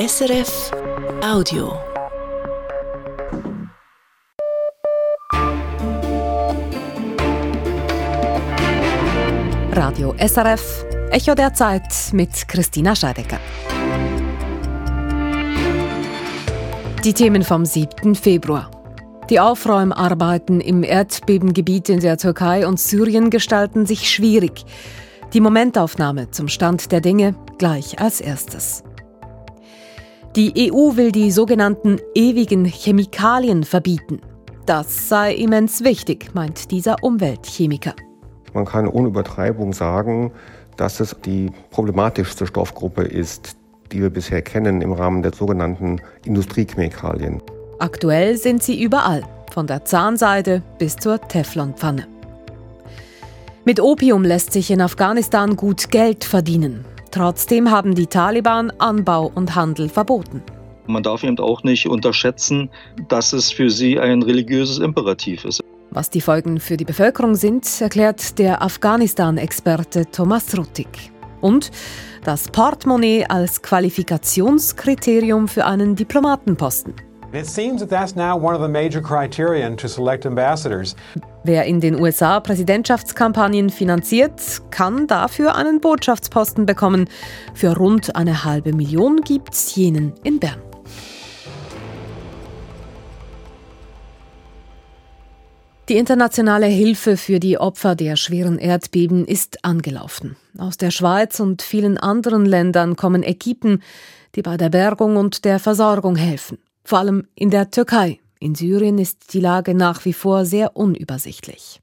SRF Audio. Radio SRF, Echo der Zeit mit Christina Scheidecker. Die Themen vom 7. Februar. Die Aufräumarbeiten im Erdbebengebiet in der Türkei und Syrien gestalten sich schwierig. Die Momentaufnahme zum Stand der Dinge gleich als erstes. Die EU will die sogenannten ewigen Chemikalien verbieten. Das sei immens wichtig, meint dieser Umweltchemiker. Man kann ohne Übertreibung sagen, dass es die problematischste Stoffgruppe ist, die wir bisher kennen im Rahmen der sogenannten Industriechemikalien. Aktuell sind sie überall, von der Zahnseide bis zur Teflonpfanne. Mit Opium lässt sich in Afghanistan gut Geld verdienen. Trotzdem haben die Taliban Anbau und Handel verboten. Man darf eben auch nicht unterschätzen, dass es für sie ein religiöses Imperativ ist. Was die Folgen für die Bevölkerung sind, erklärt der Afghanistan-Experte Thomas Ruttig. Und das Portemonnaie als Qualifikationskriterium für einen Diplomatenposten. It seems that that's now one of the major criterion to select ambassadors. Wer in den USA Präsidentschaftskampagnen finanziert, kann dafür einen Botschaftsposten bekommen. Für rund eine halbe Million gibt's jenen in Bern. Die internationale Hilfe für die Opfer der schweren Erdbeben ist angelaufen. Aus der Schweiz und vielen anderen Ländern kommen Equipen, die bei der Bergung und der Versorgung helfen vor allem in der Türkei. In Syrien ist die Lage nach wie vor sehr unübersichtlich.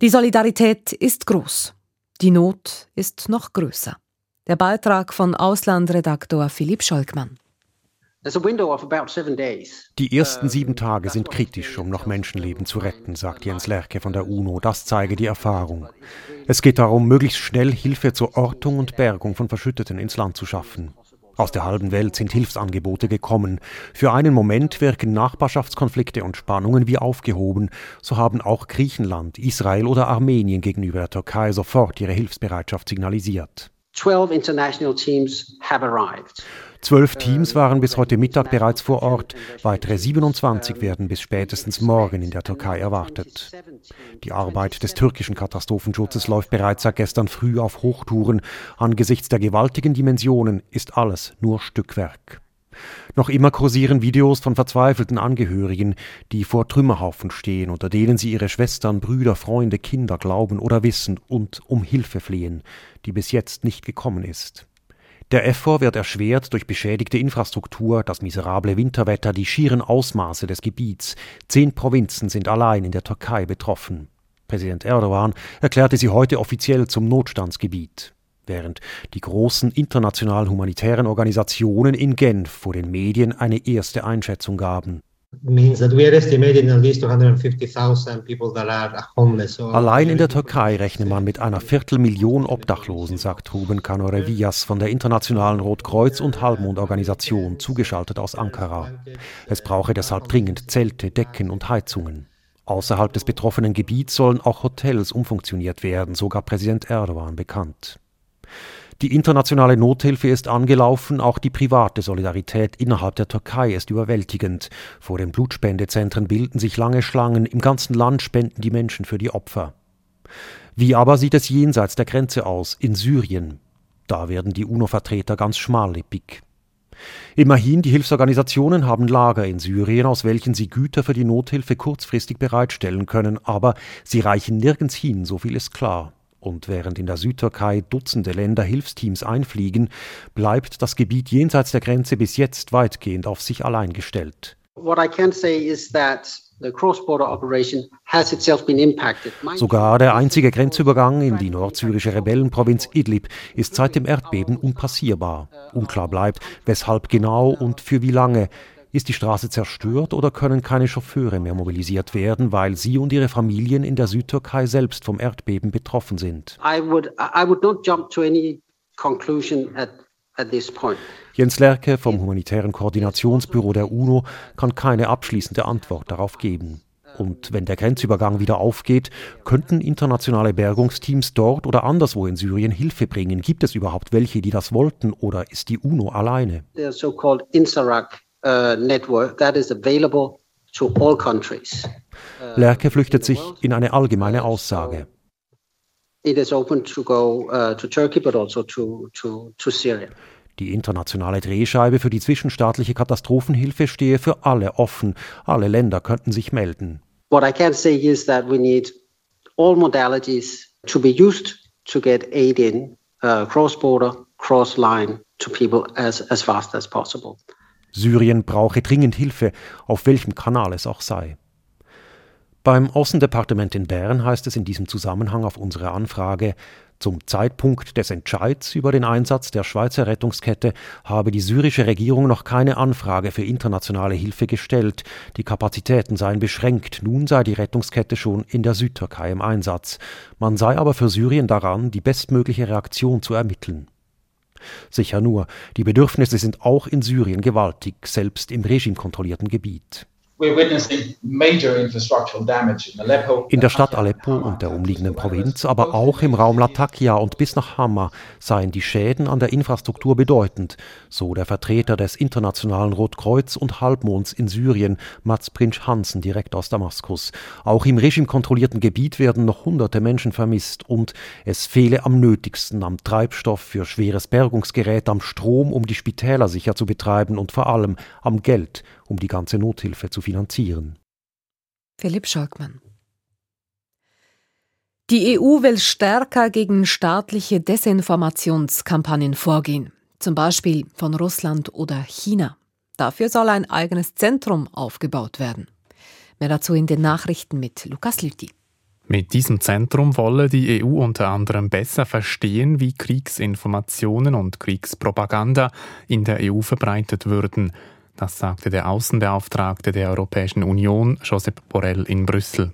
Die Solidarität ist groß. Die Not ist noch größer. Der Beitrag von Auslandredaktor Philipp Scholkmann. Die ersten sieben Tage sind kritisch, um noch Menschenleben zu retten, sagt Jens Lerche von der UNO. Das zeige die Erfahrung. Es geht darum, möglichst schnell Hilfe zur Ortung und Bergung von Verschütteten ins Land zu schaffen. Aus der halben Welt sind Hilfsangebote gekommen. Für einen Moment wirken Nachbarschaftskonflikte und Spannungen wie aufgehoben. So haben auch Griechenland, Israel oder Armenien gegenüber der Türkei sofort ihre Hilfsbereitschaft signalisiert. 12 international teams have arrived. Zwölf Teams waren bis heute Mittag bereits vor Ort. Weitere 27 werden bis spätestens morgen in der Türkei erwartet. Die Arbeit des türkischen Katastrophenschutzes läuft bereits seit gestern früh auf Hochtouren. Angesichts der gewaltigen Dimensionen ist alles nur Stückwerk. Noch immer kursieren Videos von verzweifelten Angehörigen, die vor Trümmerhaufen stehen, unter denen sie ihre Schwestern, Brüder, Freunde, Kinder glauben oder wissen und um Hilfe flehen, die bis jetzt nicht gekommen ist. Der Effort wird erschwert durch beschädigte Infrastruktur, das miserable Winterwetter, die schieren Ausmaße des Gebiets. Zehn Provinzen sind allein in der Türkei betroffen. Präsident Erdogan erklärte sie heute offiziell zum Notstandsgebiet. Während die großen internationalen humanitären Organisationen in Genf vor den Medien eine erste Einschätzung gaben. Allein in der Türkei rechne man mit einer Viertelmillion Obdachlosen, sagt Ruben Kanorevias von der Internationalen Rotkreuz- und Halbmondorganisation, zugeschaltet aus Ankara. Es brauche deshalb dringend Zelte, Decken und Heizungen. Außerhalb des betroffenen Gebiets sollen auch Hotels umfunktioniert werden, sogar Präsident Erdogan bekannt. Die internationale Nothilfe ist angelaufen, auch die private Solidarität innerhalb der Türkei ist überwältigend. Vor den Blutspendezentren bilden sich lange Schlangen, im ganzen Land spenden die Menschen für die Opfer. Wie aber sieht es jenseits der Grenze aus, in Syrien? Da werden die UNO-Vertreter ganz schmallippig. Immerhin, die Hilfsorganisationen haben Lager in Syrien, aus welchen sie Güter für die Nothilfe kurzfristig bereitstellen können, aber sie reichen nirgends hin, so viel ist klar. Und während in der Südtürkei Dutzende Länder Hilfsteams einfliegen, bleibt das Gebiet jenseits der Grenze bis jetzt weitgehend auf sich allein gestellt. Sogar der einzige Grenzübergang in die nordsyrische Rebellenprovinz Idlib ist seit dem Erdbeben unpassierbar. Unklar bleibt, weshalb genau und für wie lange. Ist die Straße zerstört oder können keine Chauffeure mehr mobilisiert werden, weil sie und ihre Familien in der Südtürkei selbst vom Erdbeben betroffen sind? Jens Lerke vom Humanitären Koordinationsbüro der UNO kann keine abschließende Antwort darauf geben. Und wenn der Grenzübergang wieder aufgeht, könnten internationale Bergungsteams dort oder anderswo in Syrien Hilfe bringen. Gibt es überhaupt welche, die das wollten oder ist die UNO alleine? The so-called Insarag uh, network that is available to all countries. Uh, Lerke flüchtet sich in eine allgemeine Aussage. It is open to go uh, to Turkey, but also to, to, to Syria. Die internationale Drehscheibe für die zwischenstaatliche Katastrophenhilfe stehe für alle offen. Alle Länder könnten sich melden. What I can say is that we need all modalities to be used to get aid in uh, cross-border, cross-line to people as, as fast as possible. Syrien brauche dringend Hilfe, auf welchem Kanal es auch sei. Beim Außendepartement in Bern heißt es in diesem Zusammenhang auf unsere Anfrage, zum Zeitpunkt des Entscheids über den Einsatz der Schweizer Rettungskette habe die syrische Regierung noch keine Anfrage für internationale Hilfe gestellt. Die Kapazitäten seien beschränkt. Nun sei die Rettungskette schon in der Südtürkei im Einsatz. Man sei aber für Syrien daran, die bestmögliche Reaktion zu ermitteln. Sicher nur, die Bedürfnisse sind auch in Syrien gewaltig, selbst im regimekontrollierten Gebiet. In der Stadt Aleppo und der umliegenden Provinz, aber auch im Raum Latakia und bis nach Hama seien die Schäden an der Infrastruktur bedeutend, so der Vertreter des Internationalen Rotkreuz und Halbmonds in Syrien, Mats Prince Hansen, direkt aus Damaskus. Auch im regimekontrollierten Gebiet werden noch hunderte Menschen vermisst und es fehle am nötigsten am Treibstoff für schweres Bergungsgerät, am Strom, um die Spitäler sicher zu betreiben und vor allem am Geld, um die ganze Nothilfe zu finanzieren. Philipp Schalkmann. Die EU will stärker gegen staatliche Desinformationskampagnen vorgehen, zum Beispiel von Russland oder China. Dafür soll ein eigenes Zentrum aufgebaut werden. Mehr dazu in den Nachrichten mit Lukas Lüthi. Mit diesem Zentrum wolle die EU unter anderem besser verstehen, wie Kriegsinformationen und Kriegspropaganda in der EU verbreitet würden. Das sagte der Außenbeauftragte der Europäischen Union, Josep Borrell, in Brüssel.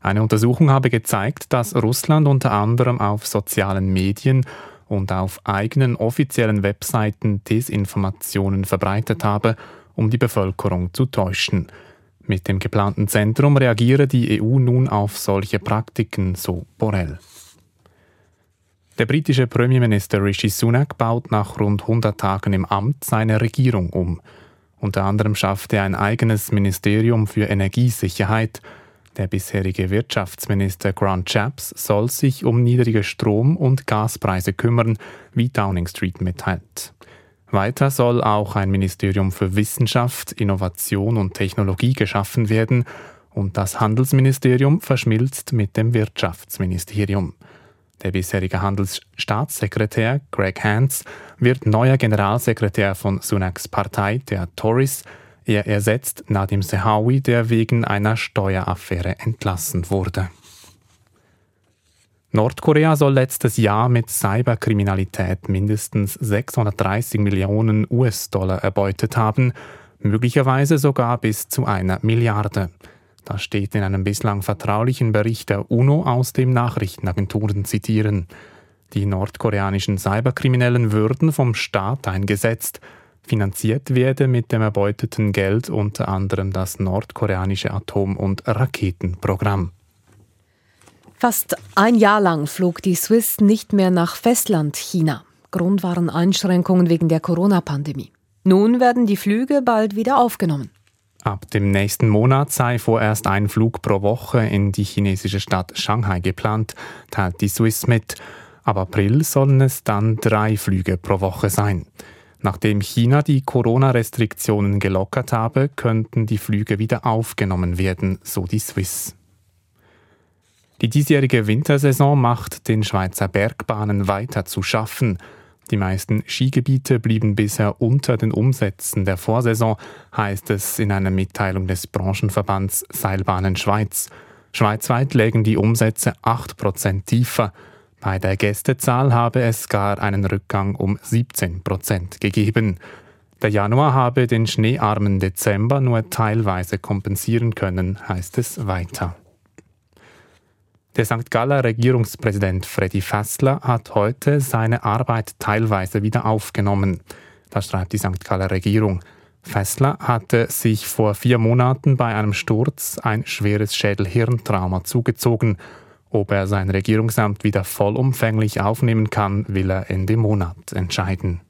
Eine Untersuchung habe gezeigt, dass Russland unter anderem auf sozialen Medien und auf eigenen offiziellen Webseiten Desinformationen verbreitet habe, um die Bevölkerung zu täuschen. Mit dem geplanten Zentrum reagiere die EU nun auf solche Praktiken, so Borrell. Der britische Premierminister Rishi Sunak baut nach rund 100 Tagen im Amt seine Regierung um. Unter anderem schafft er ein eigenes Ministerium für Energiesicherheit. Der bisherige Wirtschaftsminister Grant Chaps soll sich um niedrige Strom- und Gaspreise kümmern, wie Downing Street mitteilt. Weiter soll auch ein Ministerium für Wissenschaft, Innovation und Technologie geschaffen werden und das Handelsministerium verschmilzt mit dem Wirtschaftsministerium. Der bisherige Handelsstaatssekretär Greg Hans wird neuer Generalsekretär von Sunaks Partei, der Tories. Er ersetzt Nadim Sehawi, der wegen einer Steueraffäre entlassen wurde. Nordkorea soll letztes Jahr mit Cyberkriminalität mindestens 630 Millionen US-Dollar erbeutet haben, möglicherweise sogar bis zu einer Milliarde. Das steht in einem bislang vertraulichen Bericht der UNO aus dem Nachrichtenagenturen zitieren. Die nordkoreanischen Cyberkriminellen würden vom Staat eingesetzt. Finanziert werde mit dem erbeuteten Geld unter anderem das nordkoreanische Atom- und Raketenprogramm. Fast ein Jahr lang flog die Swiss nicht mehr nach Festland China. Grund waren Einschränkungen wegen der Corona-Pandemie. Nun werden die Flüge bald wieder aufgenommen. Ab dem nächsten Monat sei vorerst ein Flug pro Woche in die chinesische Stadt Shanghai geplant, teilt die Swiss mit. Ab April sollen es dann drei Flüge pro Woche sein. Nachdem China die Corona-Restriktionen gelockert habe, könnten die Flüge wieder aufgenommen werden, so die Swiss. Die diesjährige Wintersaison macht den Schweizer Bergbahnen weiter zu schaffen. Die meisten Skigebiete blieben bisher unter den Umsätzen der Vorsaison, heißt es in einer Mitteilung des Branchenverbands Seilbahnen Schweiz. Schweizweit lägen die Umsätze 8% tiefer. Bei der Gästezahl habe es gar einen Rückgang um 17% gegeben. Der Januar habe den schneearmen Dezember nur teilweise kompensieren können, heißt es weiter. Der St. Galler Regierungspräsident Freddy Fassler hat heute seine Arbeit teilweise wieder aufgenommen. Das schreibt die St. Galler Regierung. Fessler hatte sich vor vier Monaten bei einem Sturz ein schweres Schädel-Hirntrauma zugezogen. Ob er sein Regierungsamt wieder vollumfänglich aufnehmen kann, will er Ende Monat entscheiden.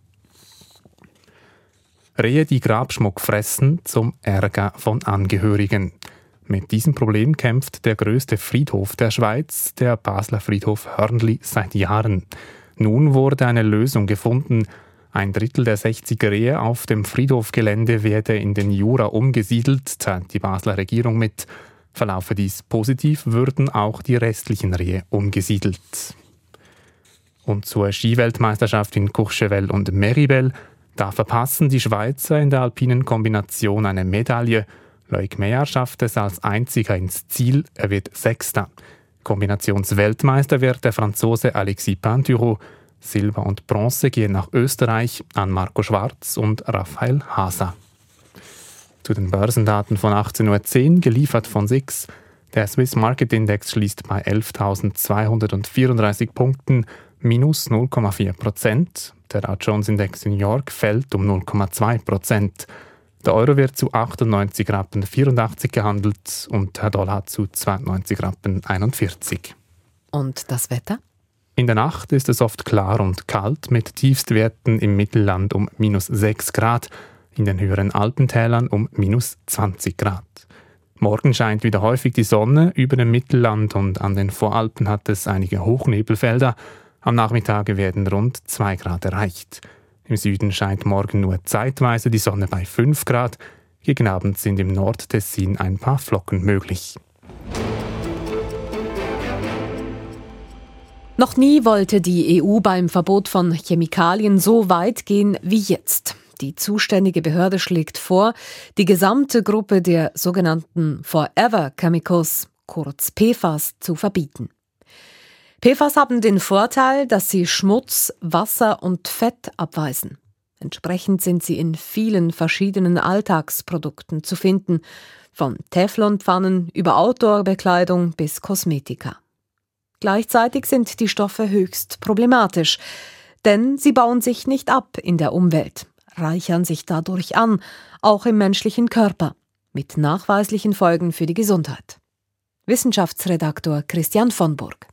Rehe, die Grabschmuck fressen, zum Ärger von Angehörigen. Mit diesem Problem kämpft der größte Friedhof der Schweiz, der Basler Friedhof Hörnli, seit Jahren. Nun wurde eine Lösung gefunden. Ein Drittel der 60 Rehe auf dem Friedhofgelände werde in den Jura umgesiedelt, teilt die Basler Regierung mit. Verlaufe dies positiv, würden auch die restlichen Rehe umgesiedelt. Und zur Skiweltmeisterschaft in Courchevel und Meribel, da verpassen die Schweizer in der alpinen Kombination eine Medaille. Loic Meyer schafft es als einziger ins Ziel, er wird Sechster. Kombinationsweltmeister wird der Franzose Alexis Pinturo. Silber und Bronze gehen nach Österreich an Marco Schwarz und Raphael Haser. Zu den Börsendaten von 18.10 Uhr, geliefert von SIX. Der Swiss Market Index schließt bei 11.234 Punkten, minus 0,4 Prozent. Der Dow Jones Index in New York fällt um 0,2 Prozent. Der Euro wird zu 98 Rappen 84 gehandelt und der Dollar zu 92 Rappen 41. Und das Wetter? In der Nacht ist es oft klar und kalt mit Tiefstwerten im Mittelland um minus 6 Grad, in den höheren Alpentälern um minus 20 Grad. Morgen scheint wieder häufig die Sonne, über dem Mittelland und an den Voralpen hat es einige Hochnebelfelder. Am Nachmittag werden rund 2 Grad erreicht. Im Süden scheint morgen nur zeitweise die Sonne bei 5 Grad. Gegen Abend sind im Nordtessin ein paar Flocken möglich. Noch nie wollte die EU beim Verbot von Chemikalien so weit gehen wie jetzt. Die zuständige Behörde schlägt vor, die gesamte Gruppe der sogenannten Forever Chemicals, kurz PFAS, zu verbieten. PFAS haben den Vorteil, dass sie Schmutz, Wasser und Fett abweisen. Entsprechend sind sie in vielen verschiedenen Alltagsprodukten zu finden, von Teflonpfannen über Outdoorbekleidung bis Kosmetika. Gleichzeitig sind die Stoffe höchst problematisch, denn sie bauen sich nicht ab in der Umwelt, reichern sich dadurch an, auch im menschlichen Körper, mit nachweislichen Folgen für die Gesundheit. Wissenschaftsredaktor Christian von Burg.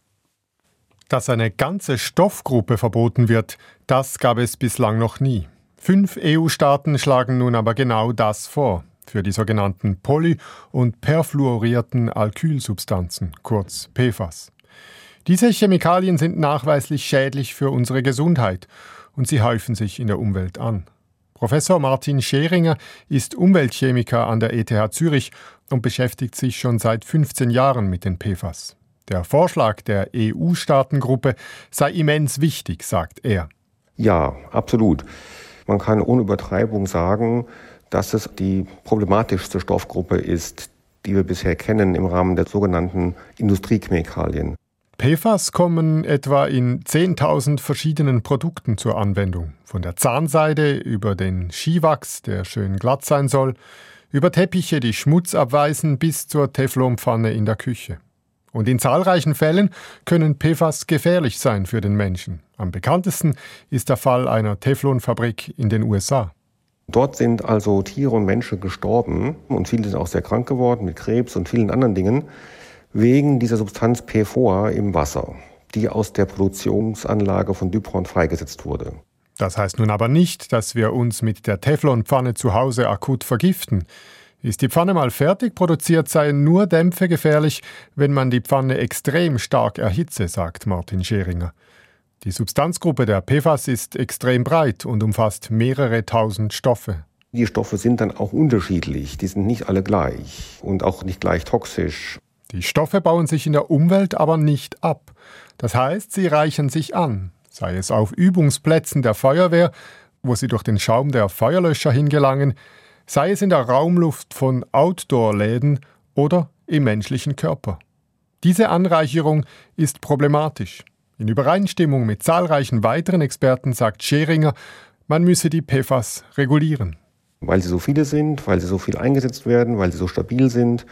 Dass eine ganze Stoffgruppe verboten wird, das gab es bislang noch nie. Fünf EU-Staaten schlagen nun aber genau das vor, für die sogenannten poly- und perfluorierten Alkylsubstanzen, kurz PFAS. Diese Chemikalien sind nachweislich schädlich für unsere Gesundheit und sie häufen sich in der Umwelt an. Professor Martin Scheringer ist Umweltchemiker an der ETH Zürich und beschäftigt sich schon seit 15 Jahren mit den PFAS. Der Vorschlag der EU-Staatengruppe sei immens wichtig, sagt er. Ja, absolut. Man kann ohne Übertreibung sagen, dass es die problematischste Stoffgruppe ist, die wir bisher kennen im Rahmen der sogenannten Industriechemikalien. PFAS kommen etwa in 10.000 verschiedenen Produkten zur Anwendung. Von der Zahnseide über den Skiwachs, der schön glatt sein soll, über Teppiche, die Schmutz abweisen, bis zur Teflonpfanne in der Küche. Und in zahlreichen Fällen können PFAS gefährlich sein für den Menschen. Am bekanntesten ist der Fall einer Teflonfabrik in den USA. Dort sind also Tiere und Menschen gestorben und viele sind auch sehr krank geworden mit Krebs und vielen anderen Dingen wegen dieser Substanz PFOA im Wasser, die aus der Produktionsanlage von Dupont freigesetzt wurde. Das heißt nun aber nicht, dass wir uns mit der Teflonpfanne zu Hause akut vergiften. Ist die Pfanne mal fertig produziert, seien nur Dämpfe gefährlich, wenn man die Pfanne extrem stark erhitze, sagt Martin Scheringer. Die Substanzgruppe der PFAS ist extrem breit und umfasst mehrere tausend Stoffe. Die Stoffe sind dann auch unterschiedlich, die sind nicht alle gleich und auch nicht gleich toxisch. Die Stoffe bauen sich in der Umwelt aber nicht ab. Das heißt, sie reichern sich an, sei es auf Übungsplätzen der Feuerwehr, wo sie durch den Schaum der Feuerlöscher hingelangen, sei es in der Raumluft von Outdoor-Läden oder im menschlichen Körper. Diese Anreicherung ist problematisch. In Übereinstimmung mit zahlreichen weiteren Experten sagt Scheringer, man müsse die PFAS regulieren. Weil sie so viele sind, weil sie so viel eingesetzt werden, weil sie so stabil sind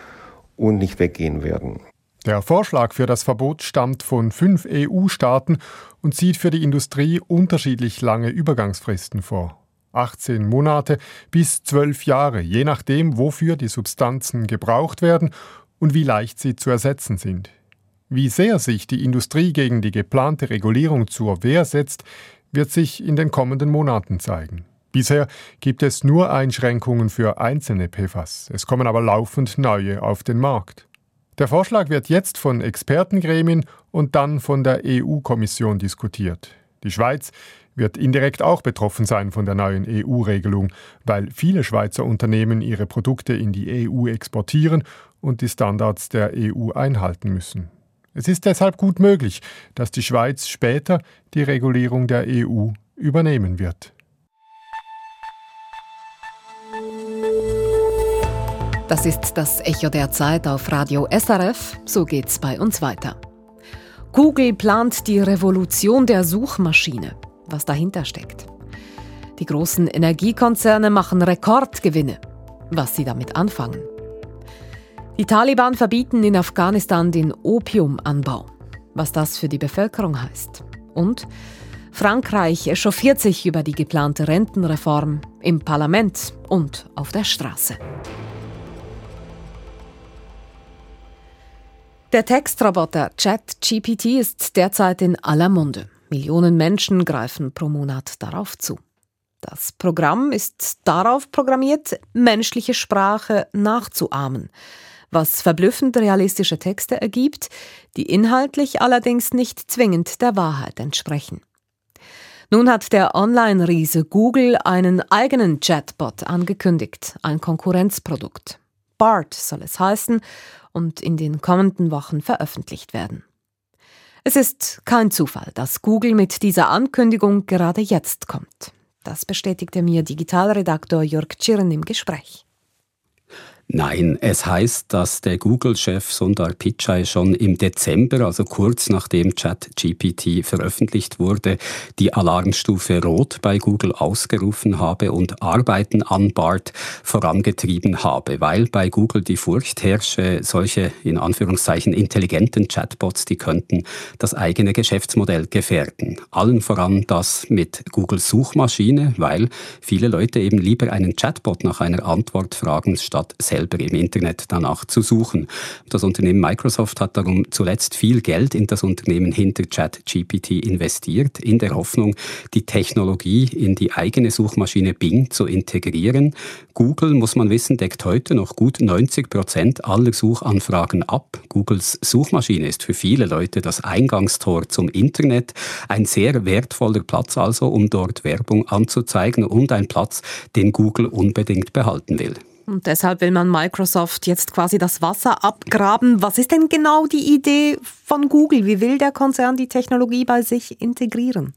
und nicht weggehen werden. Der Vorschlag für das Verbot stammt von fünf EU-Staaten und sieht für die Industrie unterschiedlich lange Übergangsfristen vor. 18 Monate bis 12 Jahre, je nachdem, wofür die Substanzen gebraucht werden und wie leicht sie zu ersetzen sind. Wie sehr sich die Industrie gegen die geplante Regulierung zur Wehr setzt, wird sich in den kommenden Monaten zeigen. Bisher gibt es nur Einschränkungen für einzelne PFAS. Es kommen aber laufend neue auf den Markt. Der Vorschlag wird jetzt von Expertengremien und dann von der EU-Kommission diskutiert. Die Schweiz wird indirekt auch betroffen sein von der neuen EU-Regelung, weil viele Schweizer Unternehmen ihre Produkte in die EU exportieren und die Standards der EU einhalten müssen. Es ist deshalb gut möglich, dass die Schweiz später die Regulierung der EU übernehmen wird. Das ist das Echo der Zeit auf Radio SRF. So geht's bei uns weiter. Google plant die Revolution der Suchmaschine. Was dahinter steckt. Die großen Energiekonzerne machen Rekordgewinne. Was sie damit anfangen. Die Taliban verbieten in Afghanistan den Opiumanbau. Was das für die Bevölkerung heißt. Und Frankreich echauffiert sich über die geplante Rentenreform im Parlament und auf der Straße. Der Textroboter ChatGPT ist derzeit in aller Munde. Millionen Menschen greifen pro Monat darauf zu. Das Programm ist darauf programmiert, menschliche Sprache nachzuahmen, was verblüffend realistische Texte ergibt, die inhaltlich allerdings nicht zwingend der Wahrheit entsprechen. Nun hat der Online-Riese Google einen eigenen Chatbot angekündigt, ein Konkurrenzprodukt. BART soll es heißen und in den kommenden Wochen veröffentlicht werden. Es ist kein Zufall, dass Google mit dieser Ankündigung gerade jetzt kommt. Das bestätigte mir Digitalredaktor Jörg Tschirn im Gespräch. Nein, es heißt, dass der Google-Chef Sundar Pichai schon im Dezember, also kurz nachdem ChatGPT veröffentlicht wurde, die Alarmstufe Rot bei Google ausgerufen habe und Arbeiten an BART vorangetrieben habe, weil bei Google die Furcht herrsche, solche in Anführungszeichen intelligenten Chatbots, die könnten das eigene Geschäftsmodell gefährden. Allen voran das mit Googles Suchmaschine, weil viele Leute eben lieber einen Chatbot nach einer Antwort fragen, statt selbst selber im Internet danach zu suchen. Das Unternehmen Microsoft hat darum zuletzt viel Geld in das Unternehmen hinter ChatGPT investiert, in der Hoffnung, die Technologie in die eigene Suchmaschine Bing zu integrieren. Google, muss man wissen, deckt heute noch gut 90 Prozent aller Suchanfragen ab. Googles Suchmaschine ist für viele Leute das Eingangstor zum Internet, ein sehr wertvoller Platz also, um dort Werbung anzuzeigen und ein Platz, den Google unbedingt behalten will. Und deshalb will man Microsoft jetzt quasi das Wasser abgraben. Was ist denn genau die Idee von Google? Wie will der Konzern die Technologie bei sich integrieren?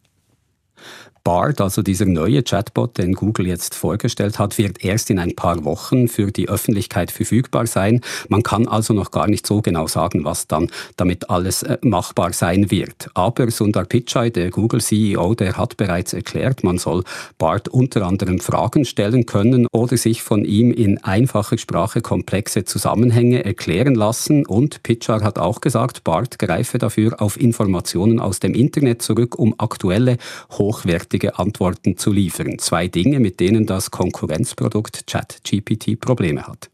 Bard, also dieser neue Chatbot, den Google jetzt vorgestellt hat, wird erst in ein paar Wochen für die Öffentlichkeit verfügbar sein. Man kann also noch gar nicht so genau sagen, was dann damit alles äh, machbar sein wird. Aber Sundar Pichai, der Google-CEO, der hat bereits erklärt, man soll Bard unter anderem Fragen stellen können oder sich von ihm in einfacher Sprache komplexe Zusammenhänge erklären lassen. Und Pichai hat auch gesagt, Bard greife dafür auf Informationen aus dem Internet zurück, um aktuelle, hochwertige richtige Antworten zu liefern. Zwei Dinge, mit denen das Konkurrenzprodukt ChatGPT Probleme hat.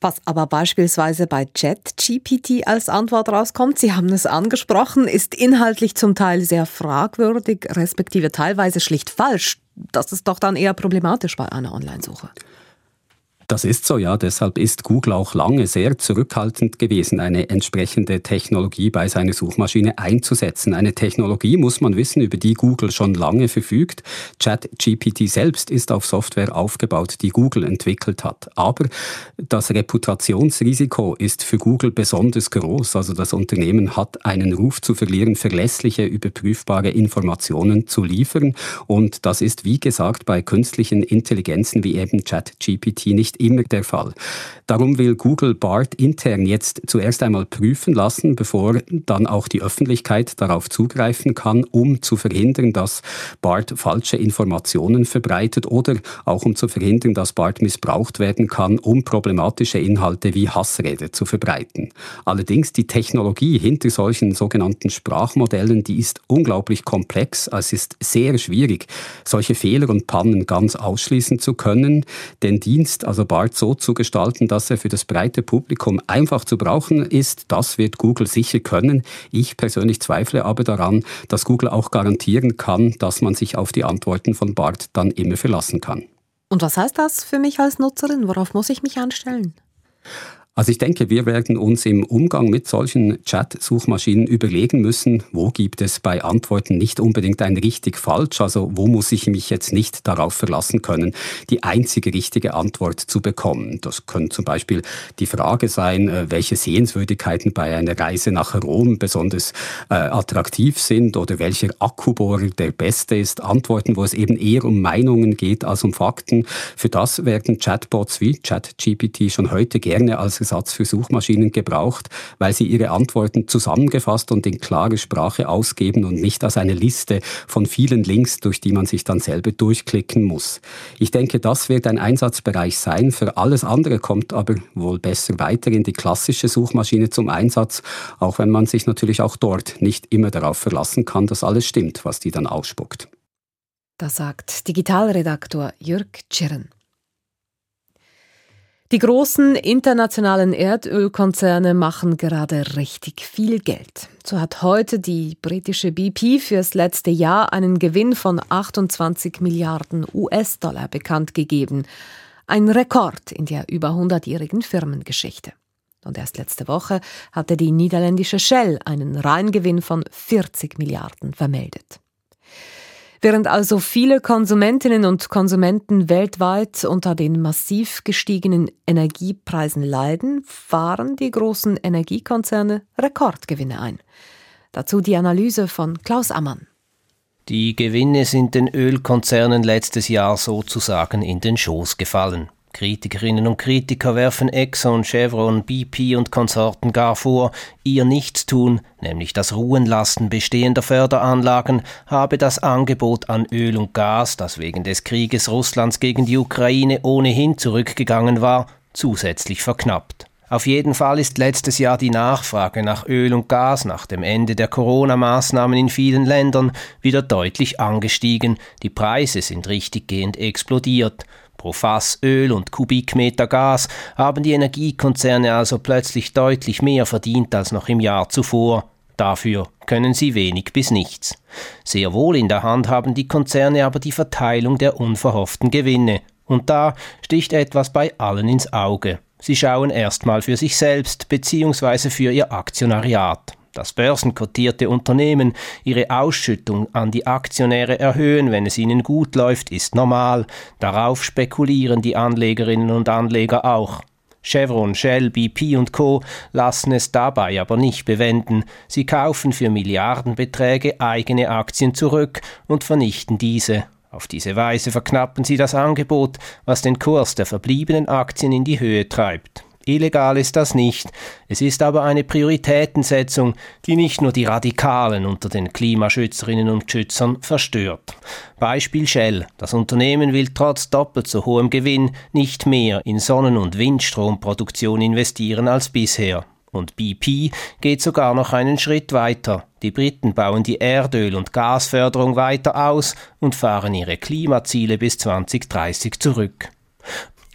Was aber beispielsweise bei ChatGPT als Antwort rauskommt, Sie haben es angesprochen, ist inhaltlich zum Teil sehr fragwürdig, respektive teilweise schlicht falsch. Das ist doch dann eher problematisch bei einer Online-Suche. Das ist so, ja. Deshalb ist Google auch lange sehr zurückhaltend gewesen, eine entsprechende Technologie bei seiner Suchmaschine einzusetzen. Eine Technologie, muss man wissen, über die Google schon lange verfügt. ChatGPT selbst ist auf Software aufgebaut, die Google entwickelt hat. Aber das Reputationsrisiko ist für Google besonders groß. Also das Unternehmen hat einen Ruf zu verlieren, verlässliche, überprüfbare Informationen zu liefern. Und das ist, wie gesagt, bei künstlichen Intelligenzen wie eben ChatGPT nicht immer der Fall. Darum will Google BART intern jetzt zuerst einmal prüfen lassen, bevor dann auch die Öffentlichkeit darauf zugreifen kann, um zu verhindern, dass BART falsche Informationen verbreitet oder auch um zu verhindern, dass BART missbraucht werden kann, um problematische Inhalte wie Hassrede zu verbreiten. Allerdings die Technologie hinter solchen sogenannten Sprachmodellen, die ist unglaublich komplex. Es ist sehr schwierig, solche Fehler und Pannen ganz ausschließen zu können, den Dienst, also BART, so zu gestalten, dass er für das breite Publikum einfach zu brauchen ist, das wird Google sicher können. Ich persönlich zweifle aber daran, dass Google auch garantieren kann, dass man sich auf die Antworten von Bart dann immer verlassen kann. Und was heißt das für mich als Nutzerin? Worauf muss ich mich anstellen? Also ich denke, wir werden uns im Umgang mit solchen Chat-Suchmaschinen überlegen müssen, wo gibt es bei Antworten nicht unbedingt ein richtig falsch, also wo muss ich mich jetzt nicht darauf verlassen können, die einzige richtige Antwort zu bekommen. Das könnte zum Beispiel die Frage sein, äh, welche Sehenswürdigkeiten bei einer Reise nach Rom besonders äh, attraktiv sind oder welcher Akkubohrer der beste ist. Antworten, wo es eben eher um Meinungen geht als um Fakten. Für das werden Chatbots wie ChatGPT schon heute gerne als Ersatz für Suchmaschinen gebraucht, weil sie ihre Antworten zusammengefasst und in klare Sprache ausgeben und nicht als eine Liste von vielen Links, durch die man sich dann selber durchklicken muss. Ich denke, das wird ein Einsatzbereich sein. Für alles andere kommt aber wohl besser weiter in die klassische Suchmaschine zum Einsatz, auch wenn man sich natürlich auch dort nicht immer darauf verlassen kann, dass alles stimmt, was die dann ausspuckt. Das sagt Digitalredaktor Jörg Tschirren. Die großen internationalen Erdölkonzerne machen gerade richtig viel Geld. So hat heute die britische BP fürs letzte Jahr einen Gewinn von 28 Milliarden US-Dollar bekannt gegeben. Ein Rekord in der über 100-jährigen Firmengeschichte. Und erst letzte Woche hatte die niederländische Shell einen Reingewinn von 40 Milliarden vermeldet. Während also viele Konsumentinnen und Konsumenten weltweit unter den massiv gestiegenen Energiepreisen leiden, fahren die großen Energiekonzerne Rekordgewinne ein. Dazu die Analyse von Klaus Ammann. Die Gewinne sind den Ölkonzernen letztes Jahr sozusagen in den Schoß gefallen. Kritikerinnen und Kritiker werfen Exxon, Chevron, BP und Konsorten gar vor, ihr Nichtstun, nämlich das Ruhenlassen bestehender Förderanlagen, habe das Angebot an Öl und Gas, das wegen des Krieges Russlands gegen die Ukraine ohnehin zurückgegangen war, zusätzlich verknappt. Auf jeden Fall ist letztes Jahr die Nachfrage nach Öl und Gas nach dem Ende der Corona-Maßnahmen in vielen Ländern wieder deutlich angestiegen, die Preise sind richtiggehend explodiert. Pro Fass Öl und Kubikmeter Gas haben die Energiekonzerne also plötzlich deutlich mehr verdient als noch im Jahr zuvor. Dafür können sie wenig bis nichts. Sehr wohl in der Hand haben die Konzerne aber die Verteilung der unverhofften Gewinne. Und da sticht etwas bei allen ins Auge. Sie schauen erstmal für sich selbst bzw. für ihr Aktionariat das börsenkotierte Unternehmen ihre Ausschüttung an die Aktionäre erhöhen, wenn es ihnen gut läuft, ist normal. Darauf spekulieren die Anlegerinnen und Anleger auch. Chevron, Shell, BP und Co. lassen es dabei aber nicht bewenden. Sie kaufen für Milliardenbeträge eigene Aktien zurück und vernichten diese. Auf diese Weise verknappen sie das Angebot, was den Kurs der verbliebenen Aktien in die Höhe treibt. Illegal ist das nicht. Es ist aber eine Prioritätensetzung, die nicht nur die Radikalen unter den Klimaschützerinnen und Schützern verstört. Beispiel Shell. Das Unternehmen will trotz doppelt so hohem Gewinn nicht mehr in Sonnen- und Windstromproduktion investieren als bisher. Und BP geht sogar noch einen Schritt weiter. Die Briten bauen die Erdöl- und Gasförderung weiter aus und fahren ihre Klimaziele bis 2030 zurück.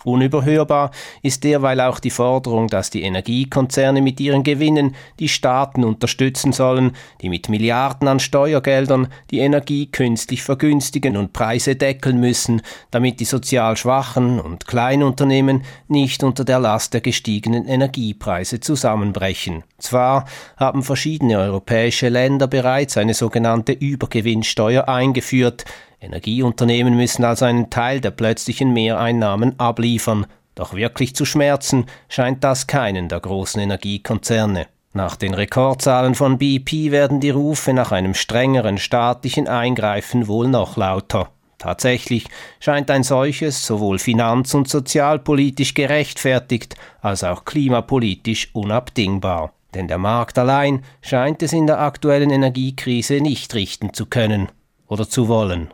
Unüberhörbar ist derweil auch die Forderung, dass die Energiekonzerne mit ihren Gewinnen die Staaten unterstützen sollen, die mit Milliarden an Steuergeldern die Energie künstlich vergünstigen und Preise deckeln müssen, damit die sozial schwachen und Kleinunternehmen nicht unter der Last der gestiegenen Energiepreise zusammenbrechen. Zwar haben verschiedene europäische Länder bereits eine sogenannte Übergewinnsteuer eingeführt, Energieunternehmen müssen also einen Teil der plötzlichen Mehreinnahmen abliefern, doch wirklich zu schmerzen scheint das keinen der großen Energiekonzerne. Nach den Rekordzahlen von BP werden die Rufe nach einem strengeren staatlichen Eingreifen wohl noch lauter. Tatsächlich scheint ein solches sowohl finanz- und sozialpolitisch gerechtfertigt als auch klimapolitisch unabdingbar. Denn der Markt allein scheint es in der aktuellen Energiekrise nicht richten zu können oder zu wollen.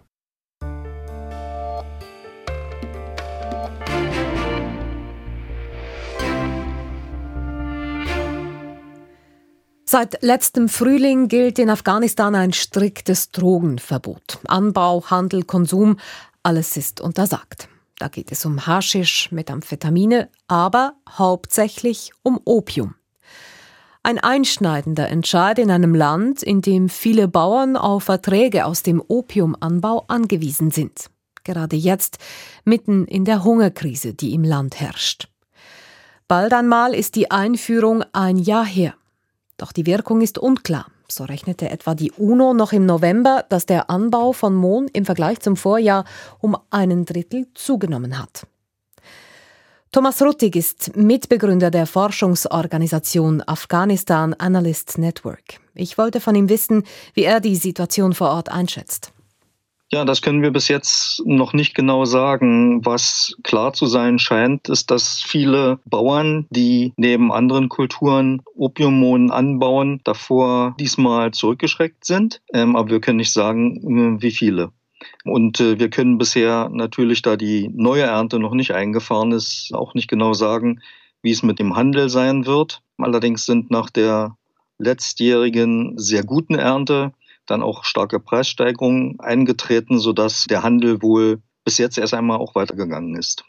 Seit letztem Frühling gilt in Afghanistan ein striktes Drogenverbot. Anbau, Handel, Konsum, alles ist untersagt. Da geht es um Haschisch, Methamphetamine, aber hauptsächlich um Opium. Ein einschneidender Entscheid in einem Land, in dem viele Bauern auf Verträge aus dem Opiumanbau angewiesen sind. Gerade jetzt, mitten in der Hungerkrise, die im Land herrscht. Bald einmal ist die Einführung ein Jahr her. Doch die Wirkung ist unklar. So rechnete etwa die UNO noch im November, dass der Anbau von Mohn im Vergleich zum Vorjahr um einen Drittel zugenommen hat. Thomas Ruttig ist Mitbegründer der Forschungsorganisation Afghanistan Analysts Network. Ich wollte von ihm wissen, wie er die Situation vor Ort einschätzt. Ja, das können wir bis jetzt noch nicht genau sagen. Was klar zu sein scheint, ist, dass viele Bauern, die neben anderen Kulturen Opiummohnen anbauen, davor diesmal zurückgeschreckt sind. Ähm, aber wir können nicht sagen, äh, wie viele. Und äh, wir können bisher natürlich, da die neue Ernte noch nicht eingefahren ist, auch nicht genau sagen, wie es mit dem Handel sein wird. Allerdings sind nach der letztjährigen sehr guten Ernte dann auch starke Preissteigerungen eingetreten, sodass der Handel wohl bis jetzt erst einmal auch weitergegangen ist.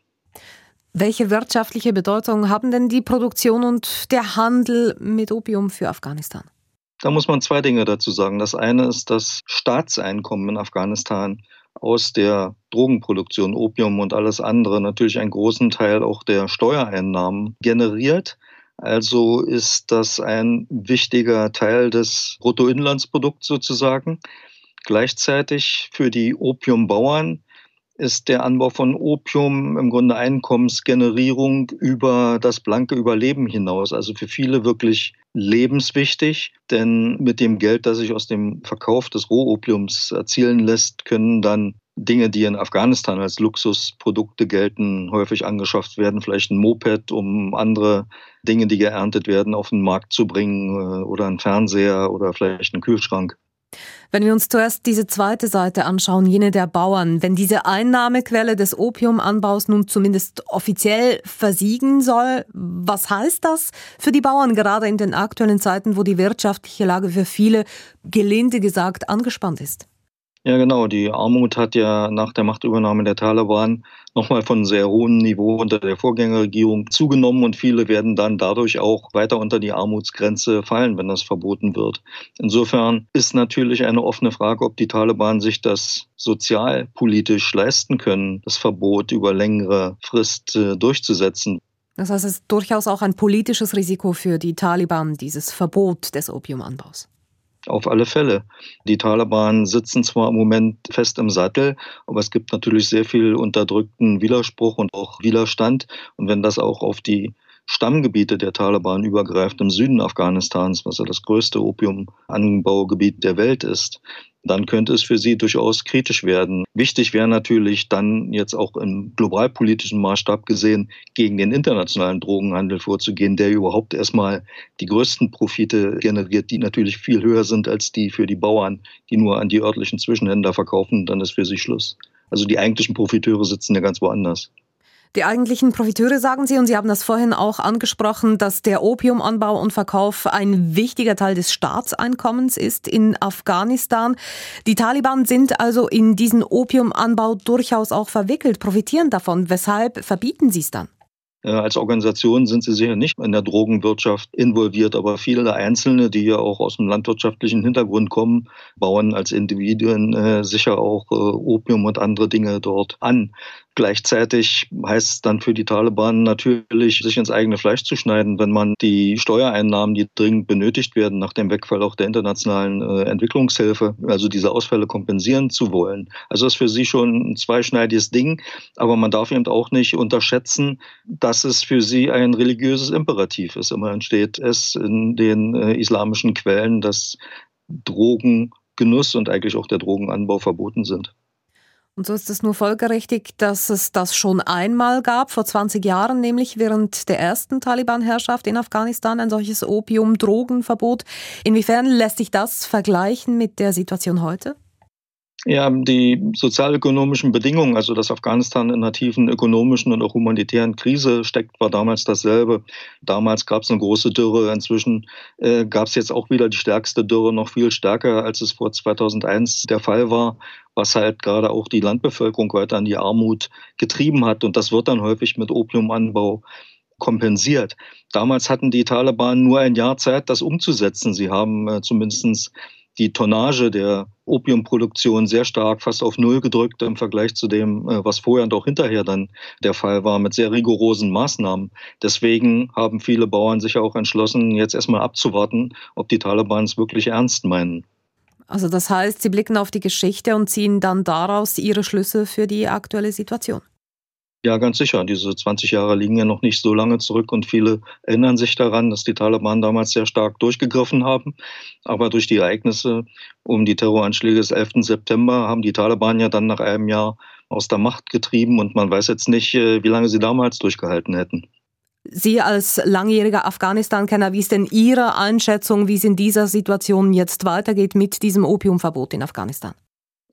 Welche wirtschaftliche Bedeutung haben denn die Produktion und der Handel mit Opium für Afghanistan? Da muss man zwei Dinge dazu sagen. Das eine ist das Staatseinkommen in Afghanistan aus der Drogenproduktion, Opium und alles andere natürlich einen großen Teil auch der Steuereinnahmen generiert. Also ist das ein wichtiger Teil des Bruttoinlandsprodukts sozusagen. Gleichzeitig für die Opiumbauern ist der Anbau von Opium im Grunde Einkommensgenerierung über das blanke Überleben hinaus. Also für viele wirklich lebenswichtig, denn mit dem Geld, das sich aus dem Verkauf des Rohopiums erzielen lässt, können dann Dinge, die in Afghanistan als Luxusprodukte gelten, häufig angeschafft werden. Vielleicht ein Moped, um andere Dinge, die geerntet werden, auf den Markt zu bringen äh, oder ein Fernseher oder vielleicht einen Kühlschrank. Wenn wir uns zuerst diese zweite Seite anschauen, jene der Bauern, wenn diese Einnahmequelle des Opiumanbaus nun zumindest offiziell versiegen soll, was heißt das für die Bauern gerade in den aktuellen Zeiten, wo die wirtschaftliche Lage für viele, gelinde gesagt, angespannt ist? Ja, genau. Die Armut hat ja nach der Machtübernahme der Taliban nochmal von sehr hohem Niveau unter der Vorgängerregierung zugenommen und viele werden dann dadurch auch weiter unter die Armutsgrenze fallen, wenn das verboten wird. Insofern ist natürlich eine offene Frage, ob die Taliban sich das sozialpolitisch leisten können, das Verbot über längere Frist äh, durchzusetzen. Das heißt, es ist durchaus auch ein politisches Risiko für die Taliban, dieses Verbot des Opiumanbaus. Auf alle Fälle. Die Taliban sitzen zwar im Moment fest im Sattel, aber es gibt natürlich sehr viel unterdrückten Widerspruch und auch Widerstand. Und wenn das auch auf die Stammgebiete der Taliban übergreift im Süden Afghanistans, was ja das größte Opiumanbaugebiet der Welt ist, dann könnte es für sie durchaus kritisch werden. Wichtig wäre natürlich dann jetzt auch im globalpolitischen Maßstab gesehen, gegen den internationalen Drogenhandel vorzugehen, der überhaupt erstmal die größten Profite generiert, die natürlich viel höher sind als die für die Bauern, die nur an die örtlichen Zwischenhändler verkaufen, dann ist für sie Schluss. Also die eigentlichen Profiteure sitzen ja ganz woanders. Die eigentlichen Profiteure, sagen Sie, und Sie haben das vorhin auch angesprochen, dass der Opiumanbau und Verkauf ein wichtiger Teil des Staatseinkommens ist in Afghanistan. Die Taliban sind also in diesen Opiumanbau durchaus auch verwickelt, profitieren davon. Weshalb verbieten Sie es dann? Äh, als Organisation sind sie sicher nicht in der Drogenwirtschaft involviert, aber viele Einzelne, die ja auch aus dem landwirtschaftlichen Hintergrund kommen, bauen als Individuen äh, sicher auch äh, Opium und andere Dinge dort an. Gleichzeitig heißt es dann für die Taliban natürlich, sich ins eigene Fleisch zu schneiden, wenn man die Steuereinnahmen, die dringend benötigt werden, nach dem Wegfall auch der internationalen Entwicklungshilfe, also diese Ausfälle kompensieren zu wollen. Also das ist für sie schon ein zweischneidiges Ding, aber man darf eben auch nicht unterschätzen, dass es für sie ein religiöses Imperativ ist. Immerhin steht es in den äh, islamischen Quellen, dass Drogengenuss und eigentlich auch der Drogenanbau verboten sind. Und so ist es nur folgerichtig, dass es das schon einmal gab, vor 20 Jahren, nämlich während der ersten Taliban-Herrschaft in Afghanistan, ein solches Opium-Drogenverbot. Inwiefern lässt sich das vergleichen mit der Situation heute? Ja, die sozialökonomischen Bedingungen, also dass Afghanistan in einer tiefen ökonomischen und auch humanitären Krise steckt, war damals dasselbe. Damals gab es eine große Dürre. Inzwischen äh, gab es jetzt auch wieder die stärkste Dürre, noch viel stärker, als es vor 2001 der Fall war, was halt gerade auch die Landbevölkerung weiter in die Armut getrieben hat. Und das wird dann häufig mit Opiumanbau kompensiert. Damals hatten die Taliban nur ein Jahr Zeit, das umzusetzen. Sie haben äh, zumindest die Tonnage der Opiumproduktion sehr stark fast auf Null gedrückt im Vergleich zu dem, äh, was vorher und auch hinterher dann der Fall war, mit sehr rigorosen Maßnahmen. Deswegen haben viele Bauern sich auch entschlossen, jetzt erstmal abzuwarten, ob die Taliban es wirklich ernst meinen. Also das heißt, Sie blicken auf die Geschichte und ziehen dann daraus Ihre Schlüsse für die aktuelle Situation. Ja, ganz sicher. Diese 20 Jahre liegen ja noch nicht so lange zurück und viele erinnern sich daran, dass die Taliban damals sehr stark durchgegriffen haben. Aber durch die Ereignisse um die Terroranschläge des 11. September haben die Taliban ja dann nach einem Jahr aus der Macht getrieben und man weiß jetzt nicht, äh, wie lange sie damals durchgehalten hätten. Sie als langjähriger Afghanistan-Kenner, wie ist denn Ihre Einschätzung, wie es in dieser Situation jetzt weitergeht mit diesem Opiumverbot in Afghanistan?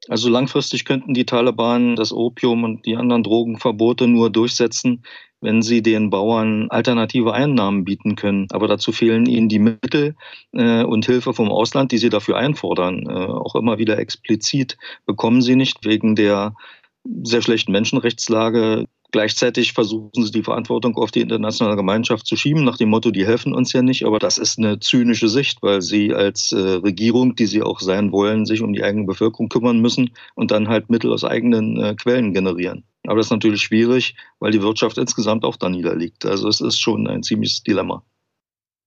Also langfristig könnten die Taliban das Opium und die anderen Drogenverbote nur durchsetzen, wenn sie den Bauern alternative Einnahmen bieten können. Aber dazu fehlen ihnen die Mittel äh, und Hilfe vom Ausland, die sie dafür einfordern. Äh, auch immer wieder explizit bekommen sie nicht wegen der sehr schlechten Menschenrechtslage Gleichzeitig versuchen sie die Verantwortung auf die internationale Gemeinschaft zu schieben, nach dem Motto, die helfen uns ja nicht. Aber das ist eine zynische Sicht, weil sie als äh, Regierung, die sie auch sein wollen, sich um die eigene Bevölkerung kümmern müssen und dann halt Mittel aus eigenen äh, Quellen generieren. Aber das ist natürlich schwierig, weil die Wirtschaft insgesamt auch da niederliegt. Also es ist schon ein ziemliches Dilemma.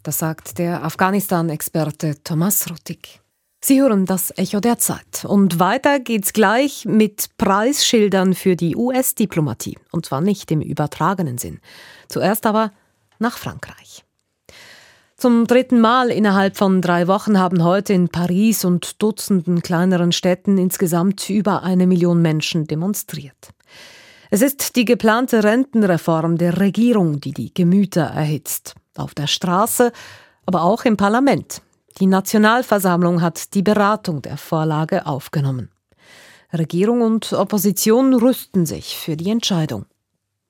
Das sagt der Afghanistan-Experte Thomas Ruttig. Sie hören das Echo der Zeit. Und weiter geht's gleich mit Preisschildern für die US-Diplomatie. Und zwar nicht im übertragenen Sinn. Zuerst aber nach Frankreich. Zum dritten Mal innerhalb von drei Wochen haben heute in Paris und Dutzenden kleineren Städten insgesamt über eine Million Menschen demonstriert. Es ist die geplante Rentenreform der Regierung, die die Gemüter erhitzt. Auf der Straße, aber auch im Parlament. Die Nationalversammlung hat die Beratung der Vorlage aufgenommen. Regierung und Opposition rüsten sich für die Entscheidung.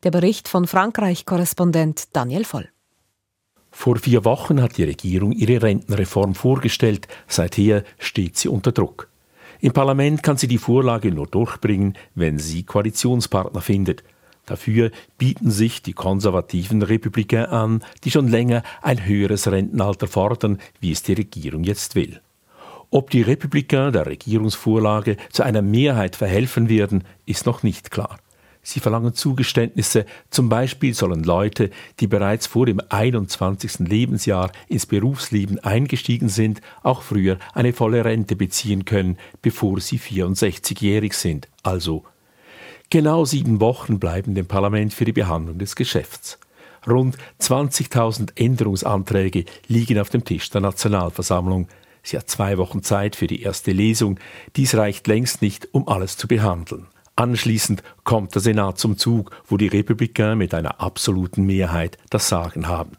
Der Bericht von Frankreich-Korrespondent Daniel Voll. Vor vier Wochen hat die Regierung ihre Rentenreform vorgestellt. Seither steht sie unter Druck. Im Parlament kann sie die Vorlage nur durchbringen, wenn sie Koalitionspartner findet. Dafür bieten sich die konservativen Republikaner an, die schon länger ein höheres Rentenalter fordern, wie es die Regierung jetzt will. Ob die Republikaner der Regierungsvorlage zu einer Mehrheit verhelfen werden, ist noch nicht klar. Sie verlangen Zugeständnisse, zum Beispiel sollen Leute, die bereits vor dem 21. Lebensjahr ins Berufsleben eingestiegen sind, auch früher eine volle Rente beziehen können, bevor sie 64-jährig sind, also Genau sieben Wochen bleiben dem Parlament für die Behandlung des Geschäfts. Rund 20.000 Änderungsanträge liegen auf dem Tisch der Nationalversammlung. Sie hat zwei Wochen Zeit für die erste Lesung. Dies reicht längst nicht, um alles zu behandeln. Anschließend kommt der Senat zum Zug, wo die Republikaner mit einer absoluten Mehrheit das Sagen haben.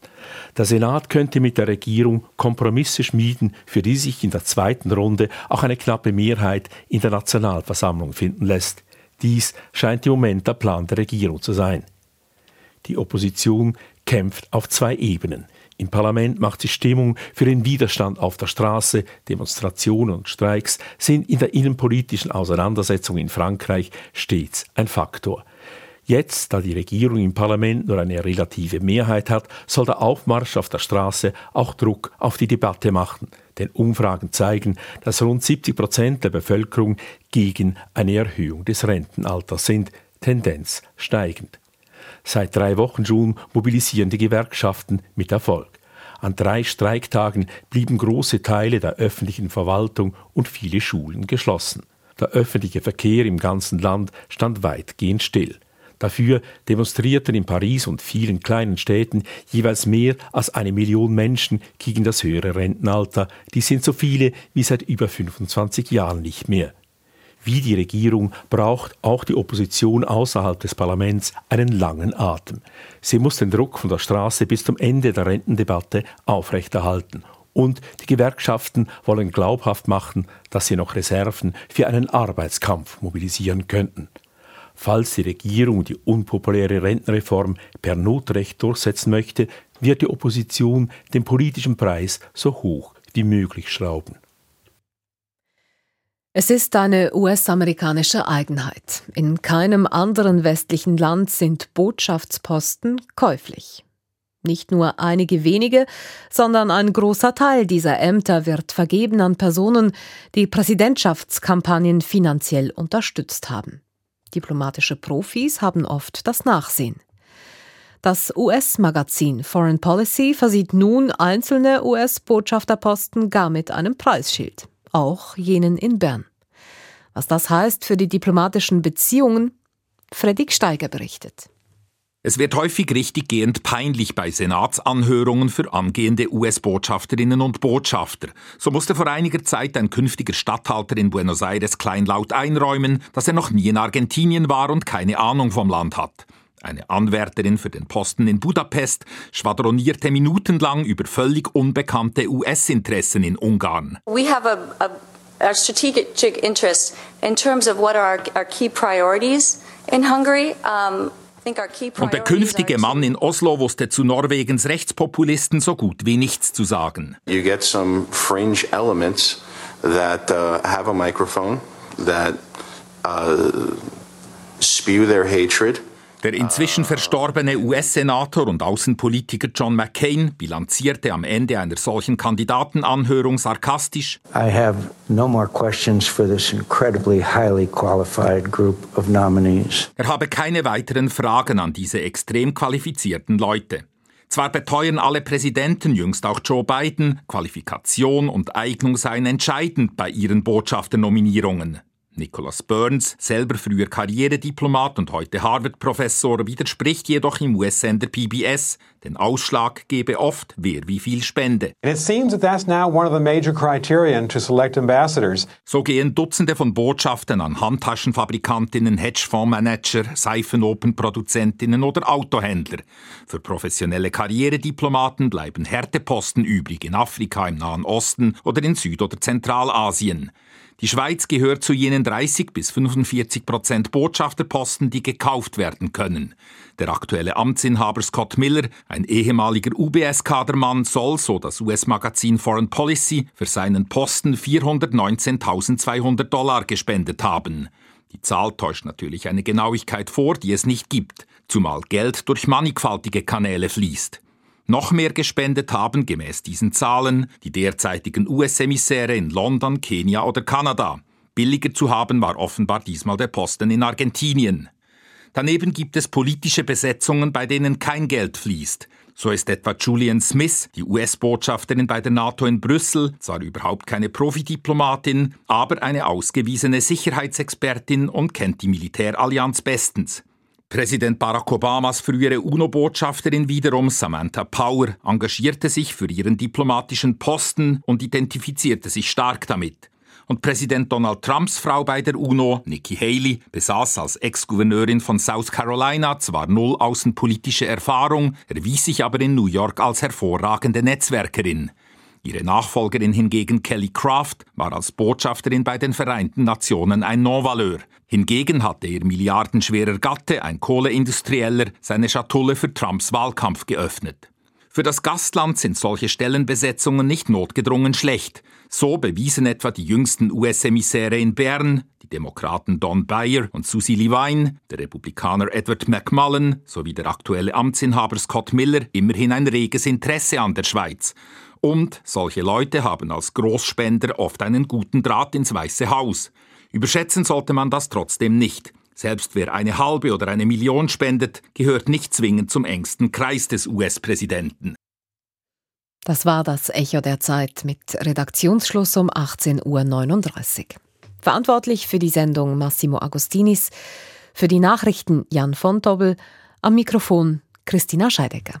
Der Senat könnte mit der Regierung Kompromisse schmieden, für die sich in der zweiten Runde auch eine knappe Mehrheit in der Nationalversammlung finden lässt. Dies scheint im Moment der Plan der Regierung zu sein. Die Opposition kämpft auf zwei Ebenen. Im Parlament macht sie Stimmung für den Widerstand auf der Straße. Demonstrationen und Streiks sind in der innenpolitischen Auseinandersetzung in Frankreich stets ein Faktor. Jetzt, da die Regierung im Parlament nur eine relative Mehrheit hat, soll der Aufmarsch auf der Straße auch Druck auf die Debatte machen. Denn Umfragen zeigen, dass rund 70 Prozent der Bevölkerung gegen eine Erhöhung des Rentenalters sind, Tendenz steigend. Seit drei Wochen schon mobilisieren die Gewerkschaften mit Erfolg. An drei Streiktagen blieben große Teile der öffentlichen Verwaltung und viele Schulen geschlossen. Der öffentliche Verkehr im ganzen Land stand weitgehend still. Dafür demonstrierten in Paris und vielen kleinen Städten jeweils mehr als eine Million Menschen gegen das höhere Rentenalter. Die sind so viele wie seit über 25 Jahren nicht mehr. Wie die Regierung braucht auch die Opposition außerhalb des Parlaments einen langen Atem. Sie muss den Druck von der Straße bis zum Ende der Rentendebatte aufrechterhalten. Und die Gewerkschaften wollen glaubhaft machen, dass sie noch Reserven für einen Arbeitskampf mobilisieren könnten. Falls die Regierung die unpopuläre Rentenreform per Notrecht durchsetzen möchte, wird die Opposition den politischen Preis so hoch wie möglich schrauben. Es ist eine US-amerikanische Eigenheit. In keinem anderen westlichen Land sind Botschaftsposten käuflich. Nicht nur einige wenige, sondern ein großer Teil dieser Ämter wird vergeben an Personen, die Präsidentschaftskampagnen finanziell unterstützt haben. Diplomatische Profis haben oft das Nachsehen. Das US-Magazin Foreign Policy versieht nun einzelne US-Botschafterposten gar mit einem Preisschild, auch jenen in Bern. Was das heißt für die diplomatischen Beziehungen, Fredrik Steiger berichtet. Es wird häufig richtiggehend peinlich bei Senatsanhörungen für angehende US-Botschafterinnen und Botschafter. So musste vor einiger Zeit ein künftiger Statthalter in Buenos Aires kleinlaut einräumen, dass er noch nie in Argentinien war und keine Ahnung vom Land hat. Eine Anwärterin für den Posten in Budapest schwadronierte minutenlang über völlig unbekannte US-Interessen in Ungarn. A strategic interest in terms of what are our, our key priorities in Hungary. Um, und der künftige Mann in Oslo wusste zu Norwegens Rechtspopulisten so gut wie nichts zu sagen. You get some fringe elements that uh, have a microphone that uh, spew their hatred. Der inzwischen verstorbene US-Senator und Außenpolitiker John McCain bilanzierte am Ende einer solchen Kandidatenanhörung sarkastisch. I have no more questions for this incredibly highly qualified group of nominees. Er habe keine weiteren Fragen an diese extrem qualifizierten Leute. Zwar beteuern alle Präsidenten, jüngst auch Joe Biden, Qualifikation und Eignung seien entscheidend bei ihren Botschafternominierungen. Nicholas Burns, selber früher Karrierediplomat und heute Harvard-Professor, widerspricht jedoch im US-Sender PBS. Den Ausschlag gebe oft, wer wie viel spende. So gehen Dutzende von Botschaften an Handtaschenfabrikantinnen, Hedgefondsmanager, Seifenopenproduzentinnen oder Autohändler. Für professionelle Karrierediplomaten bleiben Härteposten übrig in Afrika, im Nahen Osten oder in Süd- oder Zentralasien. Die Schweiz gehört zu jenen 30 bis 45 Prozent Botschafterposten, die gekauft werden können. Der aktuelle Amtsinhaber Scott Miller, ein ehemaliger UBS-Kadermann, soll, so das US-Magazin Foreign Policy, für seinen Posten 419.200 Dollar gespendet haben. Die Zahl täuscht natürlich eine Genauigkeit vor, die es nicht gibt, zumal Geld durch mannigfaltige Kanäle fließt. Noch mehr gespendet haben, gemäß diesen Zahlen, die derzeitigen US-Emissäre in London, Kenia oder Kanada. Billiger zu haben war offenbar diesmal der Posten in Argentinien. Daneben gibt es politische Besetzungen, bei denen kein Geld fließt. So ist etwa Julian Smith, die US-Botschafterin bei der NATO in Brüssel, zwar überhaupt keine Profidiplomatin, aber eine ausgewiesene Sicherheitsexpertin und kennt die Militärallianz bestens. Präsident Barack Obamas frühere UNO-Botschafterin wiederum, Samantha Power, engagierte sich für ihren diplomatischen Posten und identifizierte sich stark damit. Und Präsident Donald Trumps Frau bei der UNO, Nikki Haley, besaß als Ex-Gouverneurin von South Carolina zwar null außenpolitische Erfahrung, erwies sich aber in New York als hervorragende Netzwerkerin. Ihre Nachfolgerin hingegen Kelly Craft war als Botschafterin bei den Vereinten Nationen ein Non-Valeur. Hingegen hatte ihr milliardenschwerer Gatte, ein Kohleindustrieller, seine Schatulle für Trumps Wahlkampf geöffnet. Für das Gastland sind solche Stellenbesetzungen nicht notgedrungen schlecht. So bewiesen etwa die jüngsten US-Emissäre in Bern, die Demokraten Don Bayer und Susie Levine, der Republikaner Edward McMullen sowie der aktuelle Amtsinhaber Scott Miller immerhin ein reges Interesse an der Schweiz. Und solche Leute haben als Großspender oft einen guten Draht ins Weiße Haus. Überschätzen sollte man das trotzdem nicht. Selbst wer eine halbe oder eine Million spendet, gehört nicht zwingend zum engsten Kreis des US-Präsidenten. Das war das Echo der Zeit mit Redaktionsschluss um 18.39 Uhr. Verantwortlich für die Sendung Massimo Agostinis, für die Nachrichten Jan von Dobbel, am Mikrofon Christina Scheidecker.